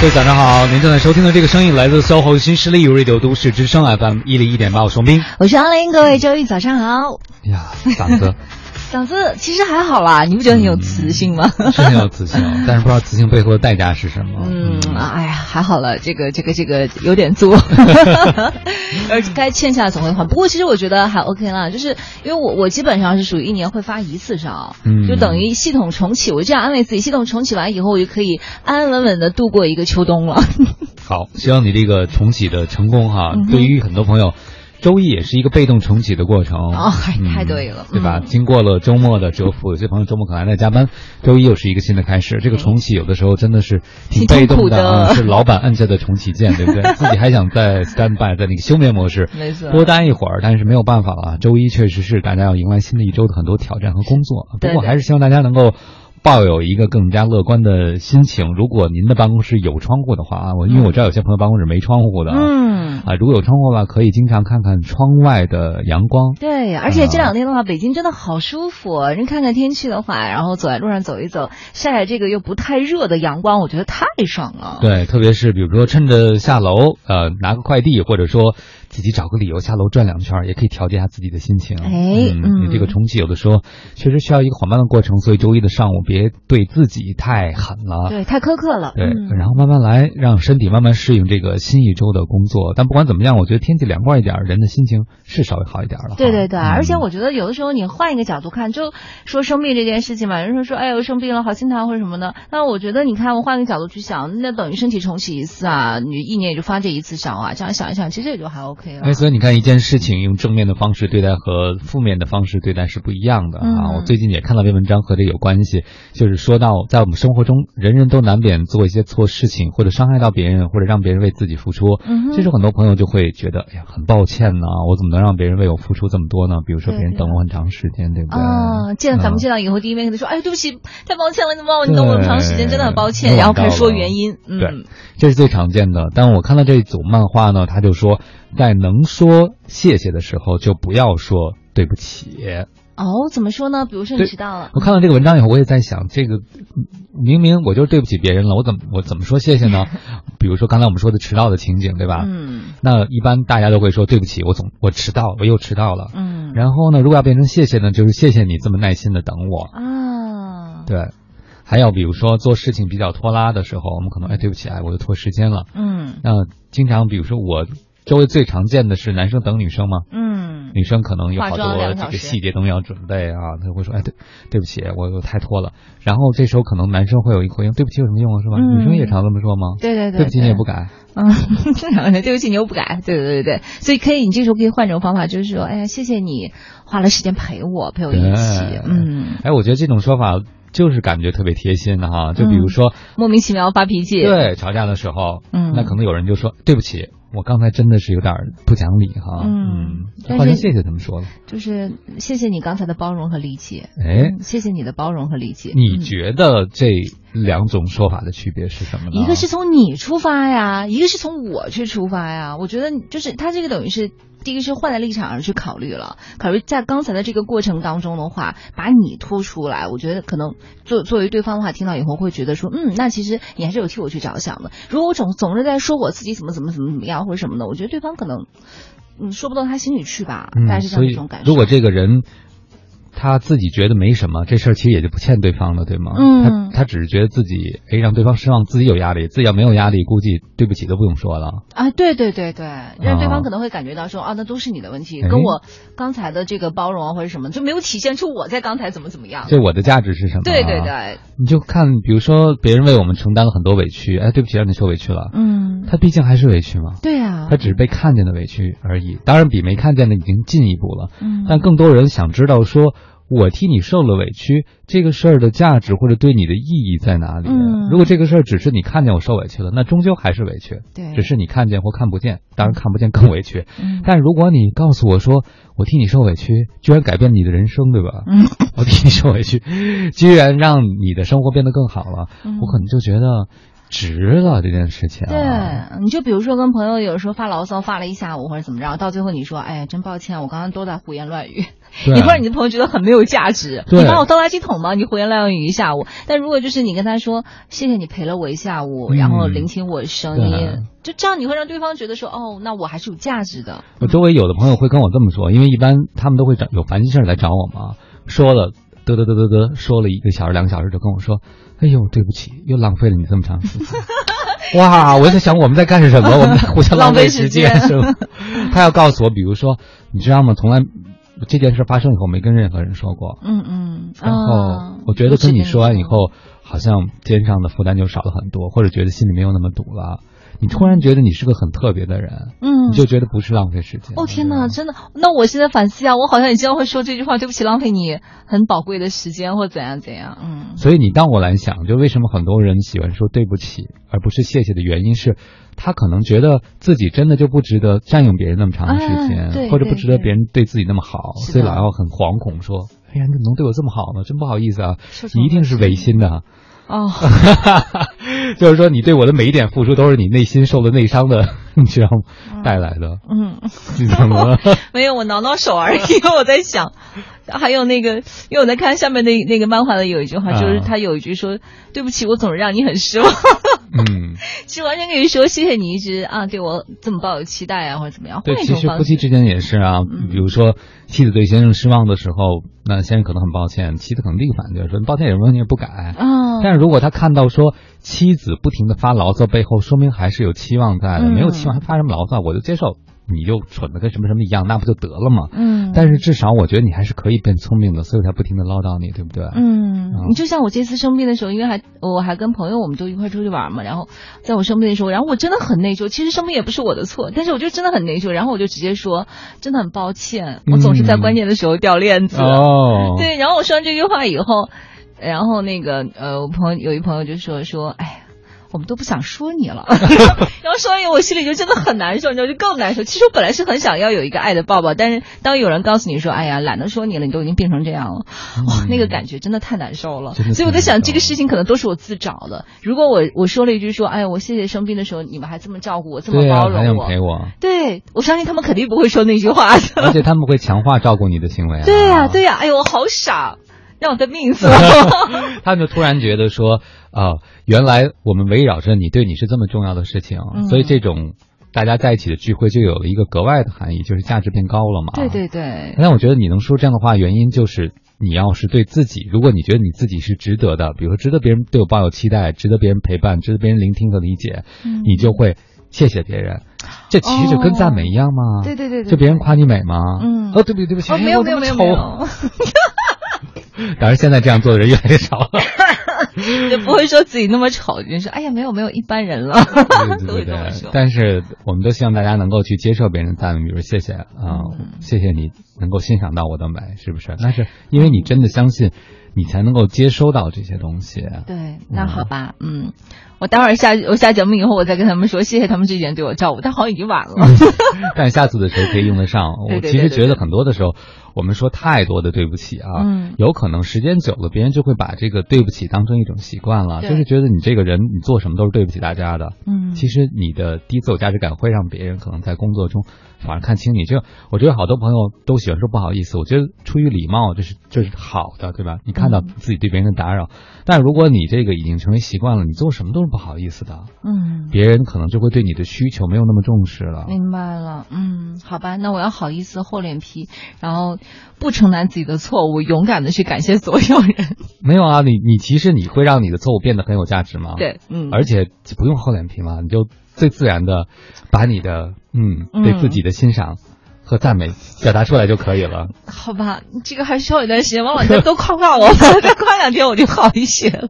各位早上好，您正在收听的这个声音来自 SOHO 新势力 Radio 都市之声 FM 一零一点八，我双冰，我是阿林，各位周一早上好。哎呀，嗓子。嗓子其实还好啦，你不觉得很有磁性吗？是很有磁性，但是不知道磁性背后的代价是什么。嗯，哎呀，还好了，这个这个这个有点作，而该欠下的总会还。不过其实我觉得还 OK 啦，就是因为我我基本上是属于一年会发一次烧，嗯，就等于系统重启。我这样安慰自己，系统重启完以后，我就可以安安稳稳的度过一个秋冬了。好，希望你这个重启的成功哈。对于很多朋友。周一也是一个被动重启的过程哦，太对了，对吧？经过了周末的蛰伏，有些朋友周末可能还在加班，周一又是一个新的开始。这个重启有的时候真的是挺被动的啊，是老板按下的重启键，对不对？自己还想再 stand by 在那个休眠模式，没错，多待一会儿，但是没有办法了。周一确实是大家要迎来新的一周的很多挑战和工作，不过还是希望大家能够。抱有一个更加乐观的心情。如果您的办公室有窗户的话啊，我因为我知道有些朋友办公室没窗户的，嗯啊，如果有窗户的话，可以经常看看窗外的阳光。对，而且这两天的话，北京真的好舒服。您看看天气的话，然后走在路上走一走，晒晒这个又不太热的阳光，我觉得太爽了。对，特别是比如说趁着下楼，呃，拿个快递，或者说。自己找个理由下楼转两圈，也可以调节一下自己的心情。哎，嗯，你这个重启有的时候确实需要一个缓慢的过程，所以周一的上午别对自己太狠了，对，太苛刻了。对，然后慢慢来，让身体慢慢适应这个新一周的工作。但不管怎么样，我觉得天气凉快一点，人的心情是稍微好一点了。对对对，而且我觉得有的时候你换一个角度看，就说生病这件事情嘛，人说说，哎呦生病了好心疼或者什么的。那我觉得你看，我换个角度去想，那等于身体重启一次啊，你一年也就发这一次烧啊，这样想一想，其实也就还 OK 了。哎，所以你看。一件事情用正面的方式对待和负面的方式对待是不一样的啊！我最近也看到篇文章和这有关系，就是说到在我们生活中，人人都难免做一些错事情，或者伤害到别人，或者让别人为自己付出。嗯其实很多朋友就会觉得，哎呀，很抱歉呢，我怎么能让别人为我付出这么多呢？比如说别人等我很长时间，对不对？啊，见咱们见到以后，第一面跟他说，哎，对不起，太抱歉了，你忘我，你等我那么长时间，真的很抱歉。然后开始说原因，对，这是最常见的。但我看到这一组漫画呢，他就说。在能说谢谢的时候，就不要说对不起。哦，怎么说呢？比如说你迟到了，我看到这个文章以后，我也在想，这个明明我就对不起别人了，我怎么我怎么说谢谢呢？比如说刚才我们说的迟到的情景，对吧？嗯。那一般大家都会说对不起，我总我迟到，我又迟到了。嗯。然后呢，如果要变成谢谢呢，就是谢谢你这么耐心的等我。啊。对。还有比如说做事情比较拖拉的时候，我们可能哎对不起哎，我又拖时间了。嗯。那经常比如说我。周围最常见的是男生等女生吗？嗯，女生可能有好多这个细节都要准备啊，他会说，哎，对，对不起，我我太拖了。然后这时候可能男生会有一个回应，对不起有什么用啊，是吧？女生也常这么说吗？对对对，对不起你也不改，嗯，正常的，对不起你又不改，对对对对，所以可以，你这时候可以换种方法，就是说，哎呀，谢谢你花了时间陪我，陪我一起，嗯，哎，我觉得这种说法就是感觉特别贴心的哈，就比如说莫名其妙发脾气，对，吵架的时候，嗯，那可能有人就说对不起。我刚才真的是有点不讲理哈，嗯，换成谢谢他们说了？就是谢谢你刚才的包容和理解，哎，谢谢你的包容和理解。你觉得这两种说法的区别是什么呢？一个是从你出发呀，一个是从我去出发呀。我觉得就是他这个等于是。第一个是换了立场而去考虑了，考虑在刚才的这个过程当中的话，把你拖出来，我觉得可能作作为对方的话，听到以后会觉得说，嗯，那其实你还是有替我去着想的。如果我总总是在说我自己怎么怎么怎么怎么样或者什么的，我觉得对方可能，嗯，说不到他心里去吧，大概是这样一种感受。如果这个人。他自己觉得没什么，这事儿其实也就不欠对方了，对吗？嗯，他他只是觉得自己哎让对方失望，自己有压力，自己要没有压力，估计对不起都不用说了。啊，对对对对，让对方可能会感觉到说啊，那都是你的问题，跟我刚才的这个包容啊或者什么就没有体现出我在刚才怎么怎么样。就我的价值是什么？对对对，你就看，比如说别人为我们承担了很多委屈，哎，对不起让你受委屈了。嗯，他毕竟还是委屈嘛。对啊，他只是被看见的委屈而已，当然比没看见的已经进一步了。嗯，但更多人想知道说。我替你受了委屈，这个事儿的价值或者对你的意义在哪里？如果这个事儿只是你看见我受委屈了，那终究还是委屈。对，只是你看见或看不见，当然看不见更委屈。但如果你告诉我说，我替你受委屈，居然改变你的人生，对吧？嗯，我替你受委屈，居然让你的生活变得更好了，我可能就觉得。值了这件事情。对，你就比如说跟朋友有时候发牢骚发了一下午或者怎么着，到最后你说，哎呀，真抱歉，我刚刚都在胡言乱语，你会让你的朋友觉得很没有价值。你把我当垃圾桶吗？你胡言乱语一下午。但如果就是你跟他说，谢谢你陪了我一下午，然后聆听我的声音，就这样你会让对方觉得说，哦，那我还是有价值的。我周围有的朋友会跟我这么说，因为一般他们都会找有烦心事来找我嘛，说了。嘚嘚嘚嘚嘚，说了一个小时、两个小时，就跟我说：“哎呦，对不起，又浪费了你这么长时间。”哇，我在想我们在干什么？我们在互相浪费时间是吗？他要告诉我，比如说，你知道吗？从来这件事发生以后，没跟任何人说过。嗯嗯。然后我觉得跟你说完以后，好像肩上的负担就少了很多，或者觉得心里没有那么堵了。你突然觉得你是个很特别的人，嗯，你就觉得不是浪费时间。哦天哪，真的？那我现在反思啊，我好像也经常会说这句话，对不起，浪费你很宝贵的时间，或怎样怎样。嗯。所以你当我来想，就为什么很多人喜欢说对不起，而不是谢谢的原因是，他可能觉得自己真的就不值得占用别人那么长的时间，或者不值得别人对自己那么好，所以老要很惶恐说：“哎呀，你怎么能对我这么好呢？真不好意思啊，你一定是违心的。”哦，就是说，你对我的每一点付出，都是你内心受的内伤的，你知道吗？带来的。嗯，你怎么了？没有，我挠挠手而已。我在想，还有那个，因为我在看下面那那个漫画的有一句话，就是他有一句说：“对不起，我总是让你很失望。”嗯，其实完全可以说谢谢你一直啊对我这么抱有期待啊，或者怎么样。对，其实夫妻之间也是啊，比如说妻子对先生失望的时候，那先生可能很抱歉，妻子可能立刻反对说：“抱歉，有什么问题也不改。”啊，但是如果他看到说妻子不停的发牢骚背后，说明还是有期望在的，没有期望还发什么牢骚，我就接受。你就蠢的跟什么什么一样，那不就得了吗？嗯。但是至少我觉得你还是可以变聪明的，所以才不停的唠叨你，对不对？嗯。你就像我这次生病的时候，因为还我还跟朋友我们都一块出去玩嘛，然后在我生病的时候，然后我真的很内疚。其实生病也不是我的错，但是我就真的很内疚。然后我就直接说，真的很抱歉，我总是在关键的时候掉链子。哦。对，然后我说完这句话以后，然后那个呃，我朋友有一朋友就说说，哎。我们都不想说你了，然后说完以后，我心里就真的很难受，你知道，就更难受。其实我本来是很想要有一个爱的抱抱，但是当有人告诉你说：“哎呀，懒得说你了，你都已经变成这样了。”哇，那个感觉真的太难受了。所以我在想，这个事情可能都是我自找的。如果我我说了一句说：“哎呀，我谢谢生病的时候你们还这么照顾我，这么包容我。”陪我。对，我相信他们肯定不会说那句话的。而且他们会强化照顾你的行为。对呀，对呀，哎呦，我好傻。让我的命死了，他们就突然觉得说，啊，原来我们围绕着你，对你是这么重要的事情，所以这种大家在一起的聚会就有了一个格外的含义，就是价值变高了嘛。对对对。但我觉得你能说这样的话，原因就是你要是对自己，如果你觉得你自己是值得的，比如说值得别人对我抱有期待，值得别人陪伴，值得别人聆听和理解，你就会谢谢别人。这其实就跟赞美一样吗？对对对。就别人夸你美吗？嗯。哦，对不起对不起，没有没有没有没有。当然，现在这样做的人越来越少了，就不会说自己那么丑，就说哎呀，没有没有一般人了，对 对对。但是，我们都希望大家能够去接受别人的赞美，比如谢谢啊，谢谢你能够欣赏到我的美，是不是？那是因为你真的相信，你才能够接收到这些东西。对，那好吧，嗯，我待会儿下我下节目以后，我再跟他们说，谢谢他们这几年对我照顾，但好像已经晚了。但下次的时候可以用得上。我其实觉得很多的时候。我们说太多的对不起啊，有可能时间久了，别人就会把这个对不起当成一种习惯了，就是觉得你这个人，你做什么都是对不起大家的。嗯，其实你的低自我价值感会让别人可能在工作中反而看清你。就我觉得好多朋友都喜欢说不好意思，我觉得出于礼貌，这是这是好的，对吧？你看到自己对别人的打扰，但如果你这个已经成为习惯了，你做什么都是不好意思的，嗯，别人可能就会对你的需求没有那么重视了。明白了，嗯，好吧，那我要好意思厚脸皮，然后。不承担自己的错误，勇敢的去感谢所有人。没有啊，你你其实你会让你的错误变得很有价值吗？对，嗯，而且不用厚脸皮嘛，你就最自然的把你的嗯对自己的欣赏。和赞美表达出来就可以了。好吧，这个还需要一段时间。往往再多夸夸我，再夸两天我就好一些了。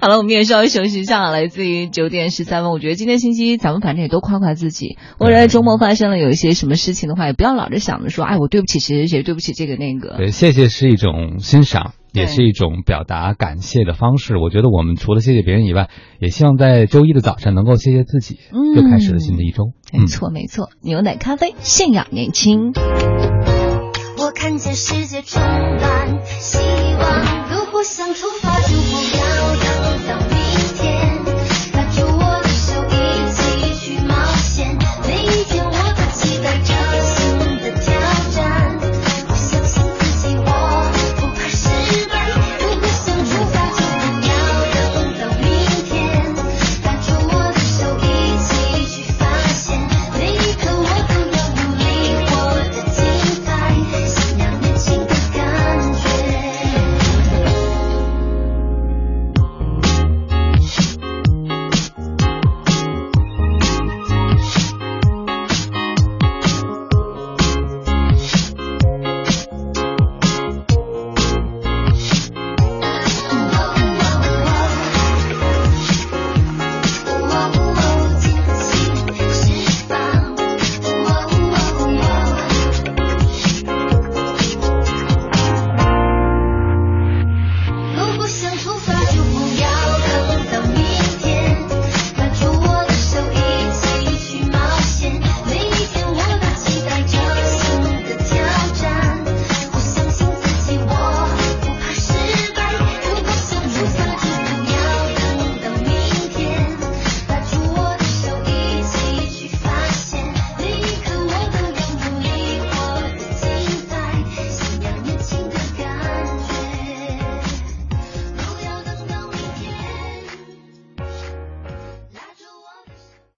好了，我们也稍微休息一下。来自于九点十三分，我觉得今天星期一咱们反正也多夸夸自己。或者在周末发生了有一些什么事情的话，也不要老是想着说，哎，我对不起谁谁谁，对不起这个那个。对，谢谢是一种欣赏。也是一种表达感谢的方式。我觉得我们除了谢谢别人以外，也希望在周一的早晨能够谢谢自己。嗯，又开始了新的一周。没错，没错。牛奶咖啡，信仰年轻。我看见世界充满希望。